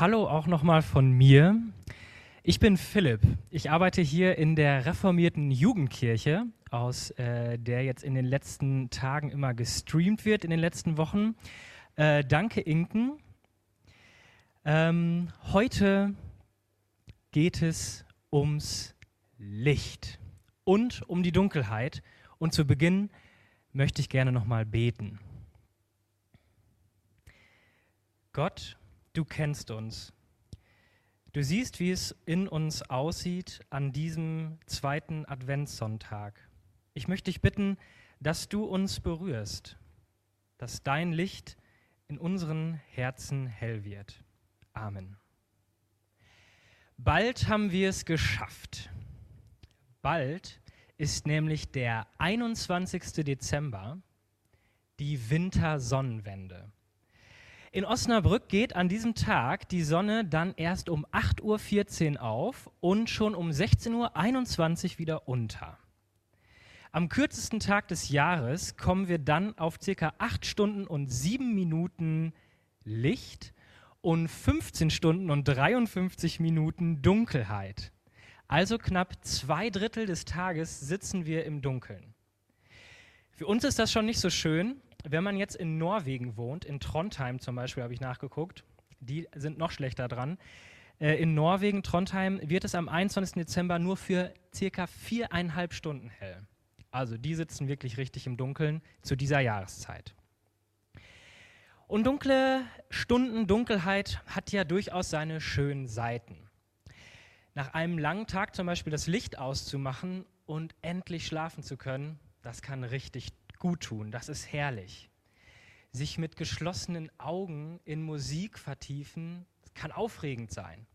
Hallo auch nochmal von mir. Ich bin Philipp. Ich arbeite hier in der reformierten Jugendkirche, aus äh, der jetzt in den letzten Tagen immer gestreamt wird, in den letzten Wochen. Äh, danke, Inken. Ähm, heute geht es ums Licht und um die Dunkelheit. Und zu Beginn möchte ich gerne nochmal beten. Gott, du kennst uns. Du siehst, wie es in uns aussieht an diesem zweiten Adventssonntag. Ich möchte dich bitten, dass du uns berührst, dass dein Licht in unseren Herzen hell wird. Amen. Bald haben wir es geschafft. Bald ist nämlich der 21. Dezember, die Wintersonnenwende. In Osnabrück geht an diesem Tag die Sonne dann erst um 8.14 Uhr auf und schon um 16.21 Uhr wieder unter. Am kürzesten Tag des Jahres kommen wir dann auf circa 8 Stunden und 7 Minuten Licht und 15 Stunden und 53 Minuten Dunkelheit. Also knapp zwei Drittel des Tages sitzen wir im Dunkeln. Für uns ist das schon nicht so schön, wenn man jetzt in Norwegen wohnt, in Trondheim zum Beispiel habe ich nachgeguckt, die sind noch schlechter dran. Äh, in Norwegen, Trondheim, wird es am 21. Dezember nur für circa viereinhalb Stunden hell. Also die sitzen wirklich richtig im Dunkeln zu dieser Jahreszeit. Und dunkle Stunden, Dunkelheit hat ja durchaus seine schönen Seiten. Nach einem langen Tag zum Beispiel das Licht auszumachen und endlich schlafen zu können, das kann richtig gut tun, das ist herrlich. Sich mit geschlossenen Augen in Musik vertiefen, kann aufregend sein.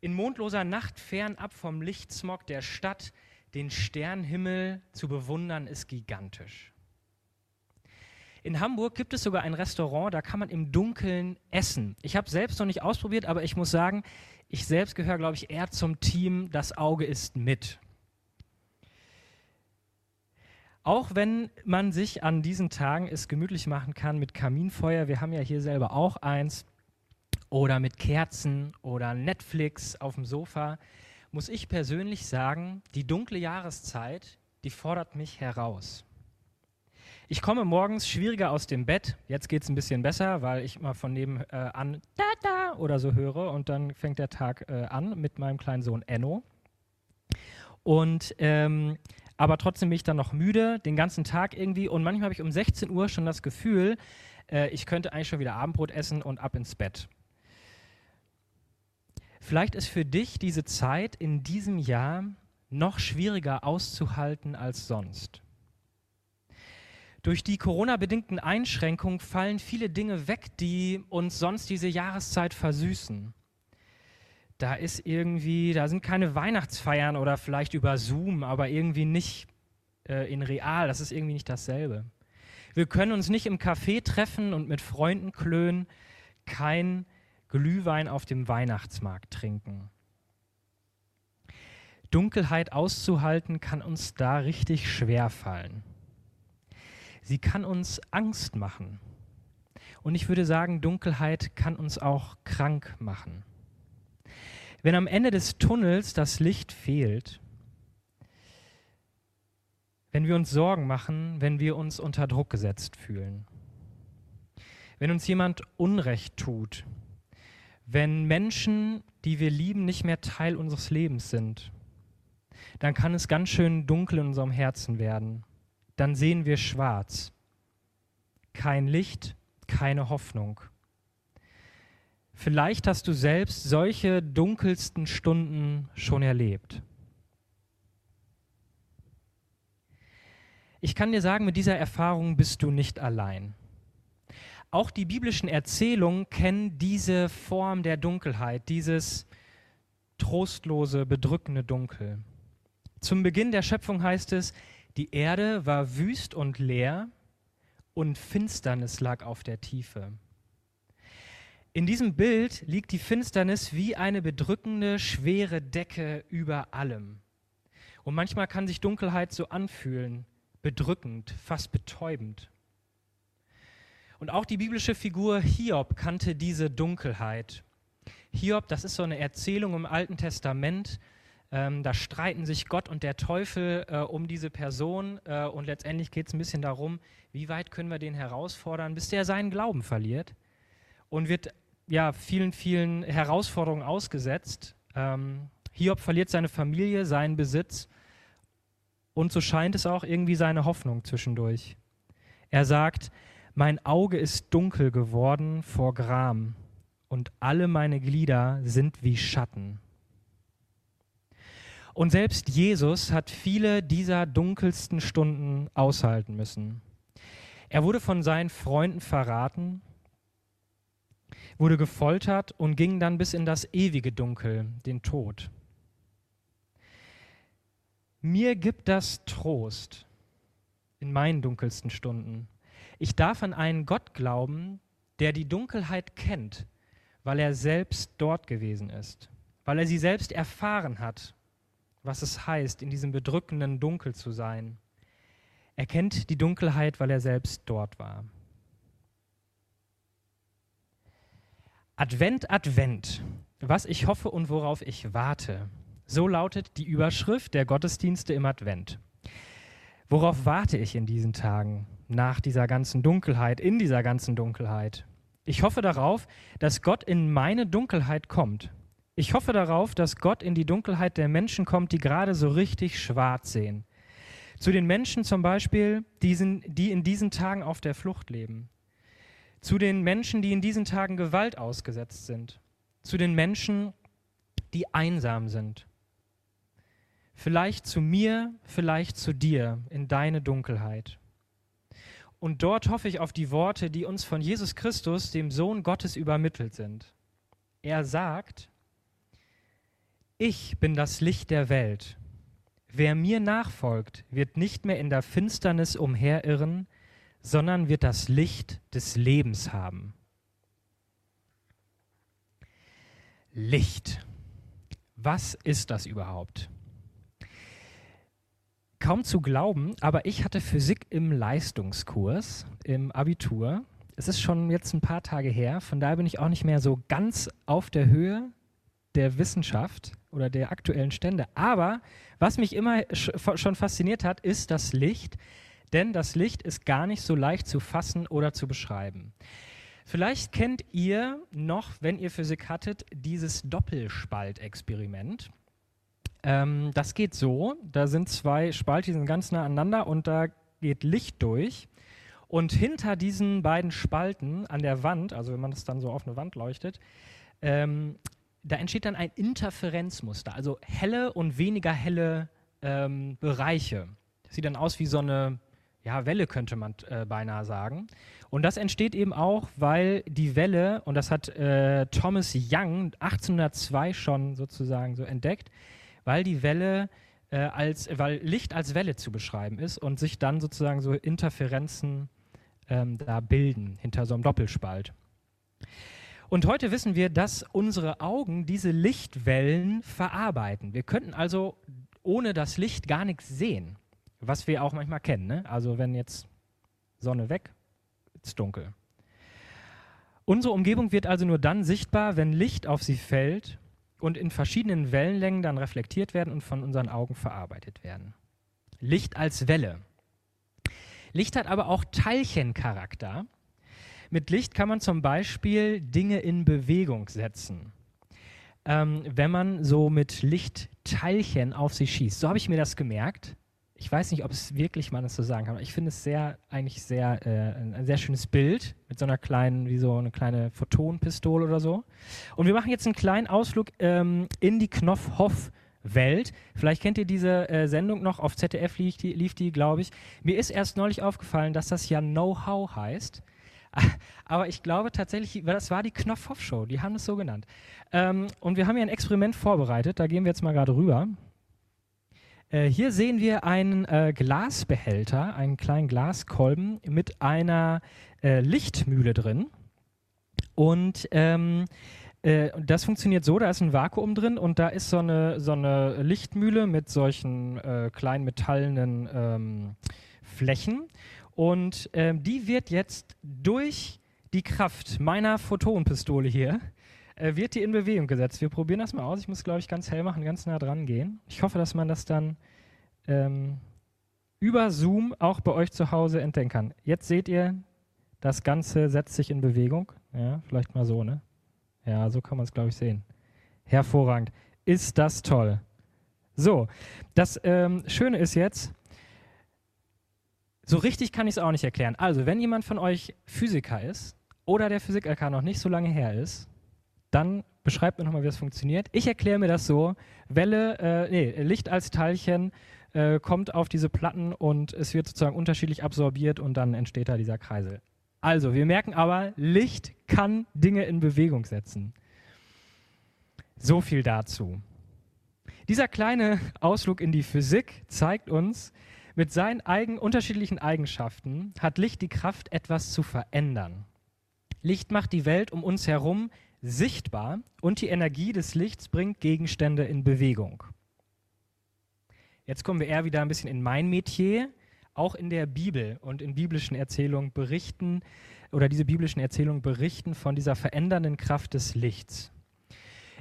In mondloser Nacht fernab vom Lichtsmog der Stadt den Sternhimmel zu bewundern, ist gigantisch. In Hamburg gibt es sogar ein Restaurant, da kann man im Dunkeln essen. Ich habe selbst noch nicht ausprobiert, aber ich muss sagen, ich selbst gehöre, glaube ich, eher zum Team, das Auge ist mit. Auch wenn man sich an diesen Tagen es gemütlich machen kann mit Kaminfeuer, wir haben ja hier selber auch eins, oder mit Kerzen oder Netflix auf dem Sofa, muss ich persönlich sagen, die dunkle Jahreszeit, die fordert mich heraus. Ich komme morgens schwieriger aus dem Bett. Jetzt geht es ein bisschen besser, weil ich immer von nebenan äh, da da oder so höre und dann fängt der Tag äh, an mit meinem kleinen Sohn Enno. Und ähm, aber trotzdem bin ich dann noch müde, den ganzen Tag irgendwie. Und manchmal habe ich um 16 Uhr schon das Gefühl, äh, ich könnte eigentlich schon wieder Abendbrot essen und ab ins Bett. Vielleicht ist für dich diese Zeit in diesem Jahr noch schwieriger auszuhalten als sonst. Durch die Corona-bedingten Einschränkungen fallen viele Dinge weg, die uns sonst diese Jahreszeit versüßen da ist irgendwie, da sind keine Weihnachtsfeiern oder vielleicht über Zoom, aber irgendwie nicht äh, in real. Das ist irgendwie nicht dasselbe. Wir können uns nicht im Café treffen und mit Freunden klönen, kein Glühwein auf dem Weihnachtsmarkt trinken. Dunkelheit auszuhalten kann uns da richtig schwer fallen. Sie kann uns Angst machen. Und ich würde sagen, Dunkelheit kann uns auch krank machen. Wenn am Ende des Tunnels das Licht fehlt, wenn wir uns Sorgen machen, wenn wir uns unter Druck gesetzt fühlen, wenn uns jemand Unrecht tut, wenn Menschen, die wir lieben, nicht mehr Teil unseres Lebens sind, dann kann es ganz schön dunkel in unserem Herzen werden. Dann sehen wir schwarz. Kein Licht, keine Hoffnung. Vielleicht hast du selbst solche dunkelsten Stunden schon erlebt. Ich kann dir sagen, mit dieser Erfahrung bist du nicht allein. Auch die biblischen Erzählungen kennen diese Form der Dunkelheit, dieses trostlose, bedrückende Dunkel. Zum Beginn der Schöpfung heißt es, die Erde war wüst und leer und Finsternis lag auf der Tiefe. In diesem Bild liegt die Finsternis wie eine bedrückende, schwere Decke über allem. Und manchmal kann sich Dunkelheit so anfühlen, bedrückend, fast betäubend. Und auch die biblische Figur Hiob kannte diese Dunkelheit. Hiob, das ist so eine Erzählung im Alten Testament. Ähm, da streiten sich Gott und der Teufel äh, um diese Person äh, und letztendlich geht es ein bisschen darum, wie weit können wir den herausfordern, bis der seinen Glauben verliert und wird ja vielen, vielen Herausforderungen ausgesetzt. Ähm, Hiob verliert seine Familie, seinen Besitz und so scheint es auch irgendwie seine Hoffnung zwischendurch. Er sagt, mein Auge ist dunkel geworden vor Gram und alle meine Glieder sind wie Schatten. Und selbst Jesus hat viele dieser dunkelsten Stunden aushalten müssen. Er wurde von seinen Freunden verraten, wurde gefoltert und ging dann bis in das ewige Dunkel, den Tod. Mir gibt das Trost in meinen dunkelsten Stunden. Ich darf an einen Gott glauben, der die Dunkelheit kennt, weil er selbst dort gewesen ist, weil er sie selbst erfahren hat, was es heißt, in diesem bedrückenden Dunkel zu sein. Er kennt die Dunkelheit, weil er selbst dort war. Advent, Advent, was ich hoffe und worauf ich warte. So lautet die Überschrift der Gottesdienste im Advent. Worauf warte ich in diesen Tagen, nach dieser ganzen Dunkelheit, in dieser ganzen Dunkelheit? Ich hoffe darauf, dass Gott in meine Dunkelheit kommt. Ich hoffe darauf, dass Gott in die Dunkelheit der Menschen kommt, die gerade so richtig schwarz sehen. Zu den Menschen zum Beispiel, die in diesen Tagen auf der Flucht leben. Zu den Menschen, die in diesen Tagen Gewalt ausgesetzt sind. Zu den Menschen, die einsam sind. Vielleicht zu mir, vielleicht zu dir in deine Dunkelheit. Und dort hoffe ich auf die Worte, die uns von Jesus Christus, dem Sohn Gottes, übermittelt sind. Er sagt, ich bin das Licht der Welt. Wer mir nachfolgt, wird nicht mehr in der Finsternis umherirren, sondern wird das Licht des Lebens haben. Licht. Was ist das überhaupt? kaum zu glauben, aber ich hatte Physik im Leistungskurs im Abitur. Es ist schon jetzt ein paar Tage her, von daher bin ich auch nicht mehr so ganz auf der Höhe der Wissenschaft oder der aktuellen Stände. Aber was mich immer schon fasziniert hat, ist das Licht, denn das Licht ist gar nicht so leicht zu fassen oder zu beschreiben. Vielleicht kennt ihr noch, wenn ihr Physik hattet, dieses Doppelspaltexperiment. Ähm, das geht so, da sind zwei Spalte, die sind ganz nah aneinander und da geht Licht durch. Und hinter diesen beiden Spalten an der Wand, also wenn man das dann so auf eine Wand leuchtet, ähm, da entsteht dann ein Interferenzmuster, also helle und weniger helle ähm, Bereiche. Das sieht dann aus wie so eine ja, Welle, könnte man äh, beinahe sagen. Und das entsteht eben auch, weil die Welle, und das hat äh, Thomas Young 1802 schon sozusagen so entdeckt, weil die Welle äh, als, weil Licht als Welle zu beschreiben ist und sich dann sozusagen so Interferenzen ähm, da bilden hinter so einem Doppelspalt. Und heute wissen wir, dass unsere Augen diese Lichtwellen verarbeiten. Wir könnten also ohne das Licht gar nichts sehen, was wir auch manchmal kennen. Ne? Also wenn jetzt Sonne weg, ist dunkel. Unsere Umgebung wird also nur dann sichtbar, wenn Licht auf sie fällt und in verschiedenen Wellenlängen dann reflektiert werden und von unseren Augen verarbeitet werden. Licht als Welle. Licht hat aber auch Teilchencharakter. Mit Licht kann man zum Beispiel Dinge in Bewegung setzen. Ähm, wenn man so mit Lichtteilchen auf sie schießt. So habe ich mir das gemerkt ich weiß nicht, ob es wirklich man das so sagen kann. Ich finde es sehr, eigentlich sehr, äh, ein sehr schönes Bild mit so einer kleinen, wie so eine kleine Photonpistole oder so. Und wir machen jetzt einen kleinen Ausflug ähm, in die Knopfhoff-Welt. Vielleicht kennt ihr diese äh, Sendung noch, auf ZDF lief die, lief die glaube ich. Mir ist erst neulich aufgefallen, dass das ja Know-how heißt. Aber ich glaube tatsächlich, das war die Knopfhoff-Show, die haben es so genannt. Ähm, und wir haben ja ein Experiment vorbereitet, da gehen wir jetzt mal gerade rüber. Äh, hier sehen wir einen äh, Glasbehälter, einen kleinen Glaskolben mit einer äh, Lichtmühle drin. Und ähm, äh, das funktioniert so, da ist ein Vakuum drin und da ist so eine, so eine Lichtmühle mit solchen äh, kleinen metallenen ähm, Flächen. Und ähm, die wird jetzt durch die Kraft meiner Photonpistole hier äh, wird die in Bewegung gesetzt. Wir probieren das mal aus. Ich muss, glaube ich, ganz hell machen, ganz nah dran gehen. Ich hoffe, dass man das dann ähm, über Zoom auch bei euch zu Hause entdecken kann. Jetzt seht ihr, das Ganze setzt sich in Bewegung. Ja, vielleicht mal so, ne? Ja, so kann man es, glaube ich, sehen. Hervorragend. Ist das toll. So, das ähm, Schöne ist jetzt, so richtig kann ich es auch nicht erklären. Also, wenn jemand von euch Physiker ist oder der Physik-LK noch nicht so lange her ist, dann beschreibt mir nochmal, wie das funktioniert. Ich erkläre mir das so: Welle, äh, nee, Licht als Teilchen äh, kommt auf diese Platten und es wird sozusagen unterschiedlich absorbiert und dann entsteht da dieser Kreisel. Also, wir merken aber, Licht kann Dinge in Bewegung setzen. So viel dazu. Dieser kleine Ausflug in die Physik zeigt uns, mit seinen eigen, unterschiedlichen Eigenschaften hat Licht die Kraft, etwas zu verändern. Licht macht die Welt um uns herum sichtbar und die Energie des Lichts bringt Gegenstände in Bewegung. Jetzt kommen wir eher wieder ein bisschen in mein Metier. Auch in der Bibel und in biblischen Erzählungen berichten oder diese biblischen Erzählungen berichten von dieser verändernden Kraft des Lichts.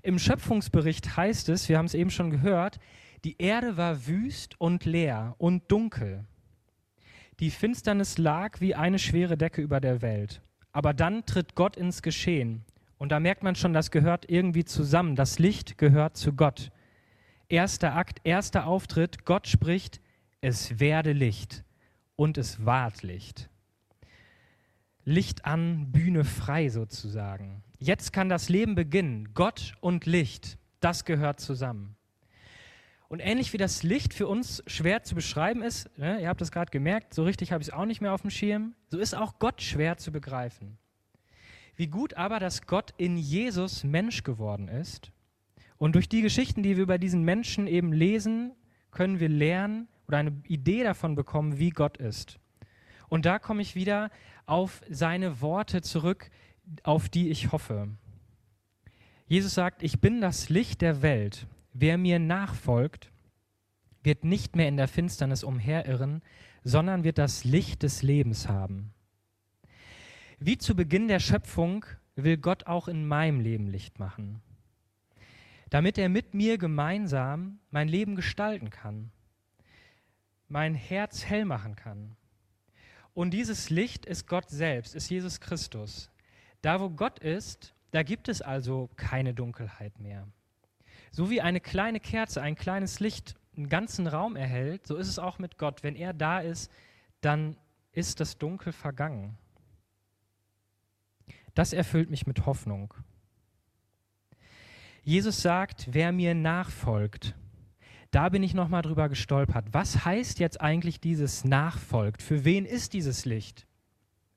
Im Schöpfungsbericht heißt es, wir haben es eben schon gehört, die Erde war wüst und leer und dunkel. Die Finsternis lag wie eine schwere Decke über der Welt. Aber dann tritt Gott ins Geschehen. Und da merkt man schon, das gehört irgendwie zusammen. Das Licht gehört zu Gott. Erster Akt, erster Auftritt. Gott spricht, es werde Licht. Und es ward Licht. Licht an, Bühne frei sozusagen. Jetzt kann das Leben beginnen. Gott und Licht, das gehört zusammen. Und ähnlich wie das Licht für uns schwer zu beschreiben ist, ne, ihr habt es gerade gemerkt, so richtig habe ich es auch nicht mehr auf dem Schirm, so ist auch Gott schwer zu begreifen. Wie gut aber, dass Gott in Jesus Mensch geworden ist. Und durch die Geschichten, die wir über diesen Menschen eben lesen, können wir lernen oder eine Idee davon bekommen, wie Gott ist. Und da komme ich wieder auf seine Worte zurück, auf die ich hoffe. Jesus sagt, ich bin das Licht der Welt. Wer mir nachfolgt, wird nicht mehr in der Finsternis umherirren, sondern wird das Licht des Lebens haben. Wie zu Beginn der Schöpfung will Gott auch in meinem Leben Licht machen, damit er mit mir gemeinsam mein Leben gestalten kann, mein Herz hell machen kann. Und dieses Licht ist Gott selbst, ist Jesus Christus. Da wo Gott ist, da gibt es also keine Dunkelheit mehr. So wie eine kleine Kerze, ein kleines Licht einen ganzen Raum erhält, so ist es auch mit Gott. Wenn er da ist, dann ist das Dunkel vergangen. Das erfüllt mich mit Hoffnung. Jesus sagt, wer mir nachfolgt, da bin ich nochmal drüber gestolpert. Was heißt jetzt eigentlich dieses nachfolgt? Für wen ist dieses Licht?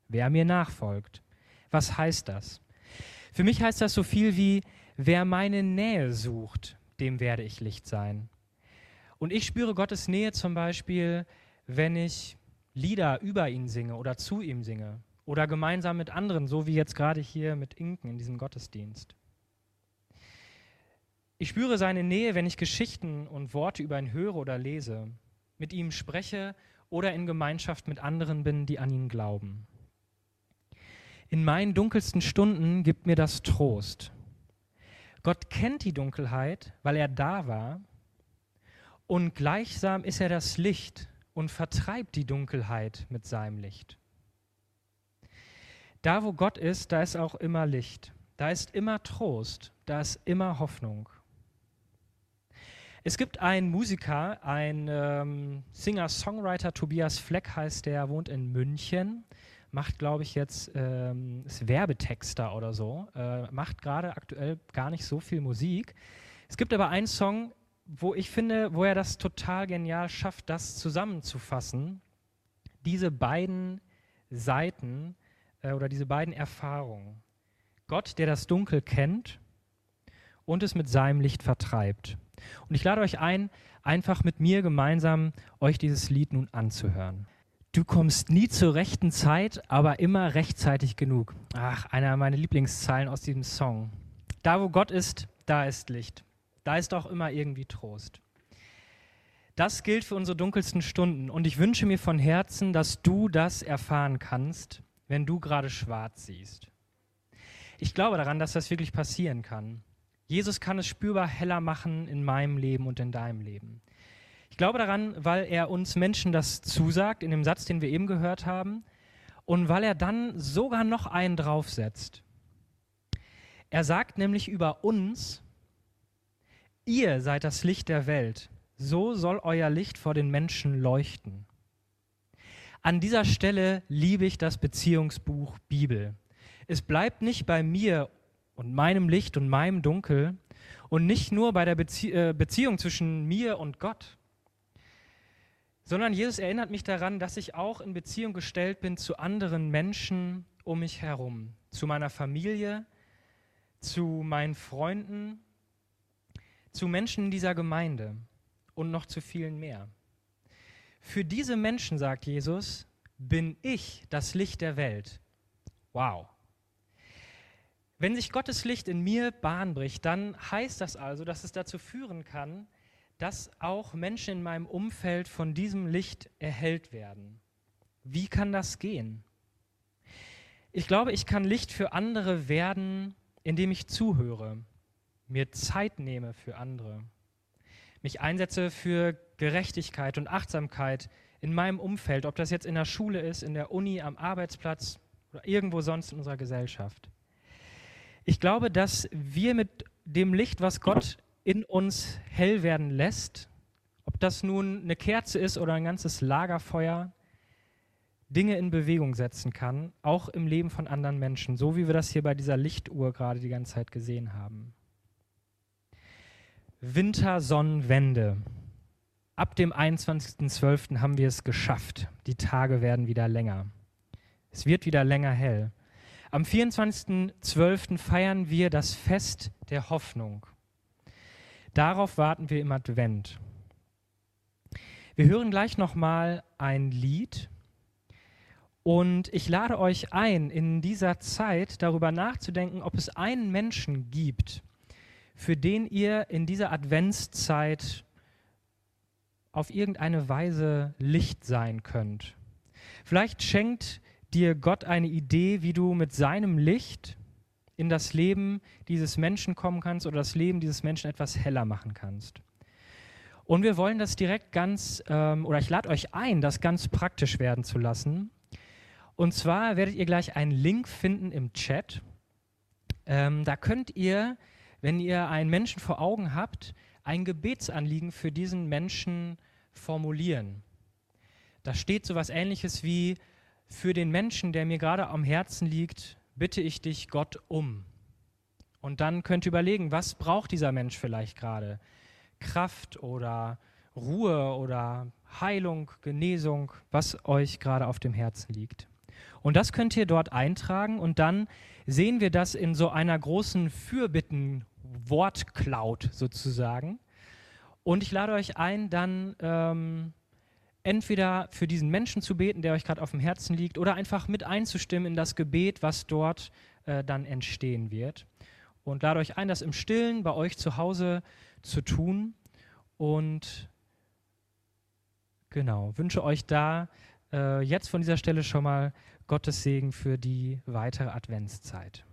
Wer mir nachfolgt. Was heißt das? Für mich heißt das so viel wie, Wer meine Nähe sucht, dem werde ich Licht sein. Und ich spüre Gottes Nähe zum Beispiel, wenn ich Lieder über ihn singe oder zu ihm singe oder gemeinsam mit anderen, so wie jetzt gerade hier mit Inken in diesem Gottesdienst. Ich spüre seine Nähe, wenn ich Geschichten und Worte über ihn höre oder lese, mit ihm spreche oder in Gemeinschaft mit anderen bin, die an ihn glauben. In meinen dunkelsten Stunden gibt mir das Trost. Gott kennt die Dunkelheit, weil er da war. Und gleichsam ist er das Licht und vertreibt die Dunkelheit mit seinem Licht. Da, wo Gott ist, da ist auch immer Licht. Da ist immer Trost. Da ist immer Hoffnung. Es gibt einen Musiker, ein ähm, Singer-Songwriter, Tobias Fleck heißt der, wohnt in München macht, glaube ich, jetzt ähm, ist Werbetexter oder so, äh, macht gerade aktuell gar nicht so viel Musik. Es gibt aber einen Song, wo ich finde, wo er das total genial schafft, das zusammenzufassen. Diese beiden Seiten äh, oder diese beiden Erfahrungen. Gott, der das Dunkel kennt und es mit seinem Licht vertreibt. Und ich lade euch ein, einfach mit mir gemeinsam euch dieses Lied nun anzuhören. Du kommst nie zur rechten Zeit, aber immer rechtzeitig genug. Ach, einer meiner Lieblingszeilen aus diesem Song. Da, wo Gott ist, da ist Licht. Da ist auch immer irgendwie Trost. Das gilt für unsere dunkelsten Stunden und ich wünsche mir von Herzen, dass du das erfahren kannst, wenn du gerade schwarz siehst. Ich glaube daran, dass das wirklich passieren kann. Jesus kann es spürbar heller machen in meinem Leben und in deinem Leben. Ich glaube daran, weil er uns Menschen das zusagt, in dem Satz, den wir eben gehört haben, und weil er dann sogar noch einen draufsetzt. Er sagt nämlich über uns, ihr seid das Licht der Welt, so soll euer Licht vor den Menschen leuchten. An dieser Stelle liebe ich das Beziehungsbuch Bibel. Es bleibt nicht bei mir und meinem Licht und meinem Dunkel und nicht nur bei der Bezie äh, Beziehung zwischen mir und Gott, sondern Jesus erinnert mich daran, dass ich auch in Beziehung gestellt bin zu anderen Menschen um mich herum, zu meiner Familie, zu meinen Freunden, zu Menschen in dieser Gemeinde und noch zu vielen mehr. Für diese Menschen, sagt Jesus, bin ich das Licht der Welt. Wow. Wenn sich Gottes Licht in mir Bahn bricht, dann heißt das also, dass es dazu führen kann, dass auch Menschen in meinem Umfeld von diesem Licht erhellt werden. Wie kann das gehen? Ich glaube, ich kann Licht für andere werden, indem ich zuhöre, mir Zeit nehme für andere, mich einsetze für Gerechtigkeit und Achtsamkeit in meinem Umfeld, ob das jetzt in der Schule ist, in der Uni, am Arbeitsplatz oder irgendwo sonst in unserer Gesellschaft. Ich glaube, dass wir mit dem Licht, was Gott in uns hell werden lässt, ob das nun eine Kerze ist oder ein ganzes Lagerfeuer, Dinge in Bewegung setzen kann, auch im Leben von anderen Menschen, so wie wir das hier bei dieser Lichtuhr gerade die ganze Zeit gesehen haben. Wintersonnenwende. Ab dem 21.12. haben wir es geschafft. Die Tage werden wieder länger. Es wird wieder länger hell. Am 24.12. feiern wir das Fest der Hoffnung. Darauf warten wir im Advent. Wir hören gleich nochmal ein Lied und ich lade euch ein, in dieser Zeit darüber nachzudenken, ob es einen Menschen gibt, für den ihr in dieser Adventszeit auf irgendeine Weise Licht sein könnt. Vielleicht schenkt dir Gott eine Idee, wie du mit seinem Licht in das Leben dieses Menschen kommen kannst oder das Leben dieses Menschen etwas heller machen kannst. Und wir wollen das direkt ganz, ähm, oder ich lade euch ein, das ganz praktisch werden zu lassen. Und zwar werdet ihr gleich einen Link finden im Chat. Ähm, da könnt ihr, wenn ihr einen Menschen vor Augen habt, ein Gebetsanliegen für diesen Menschen formulieren. Da steht so etwas ähnliches wie, für den Menschen, der mir gerade am Herzen liegt, bitte ich dich Gott um. Und dann könnt ihr überlegen, was braucht dieser Mensch vielleicht gerade? Kraft oder Ruhe oder Heilung, Genesung, was euch gerade auf dem Herzen liegt. Und das könnt ihr dort eintragen und dann sehen wir das in so einer großen Fürbitten-Wortcloud sozusagen. Und ich lade euch ein, dann ähm, entweder für diesen Menschen zu beten, der euch gerade auf dem Herzen liegt, oder einfach mit einzustimmen in das Gebet, was dort äh, dann entstehen wird. Und lade euch ein, das im Stillen bei euch zu Hause zu tun. Und genau, wünsche euch da äh, jetzt von dieser Stelle schon mal Gottes Segen für die weitere Adventszeit.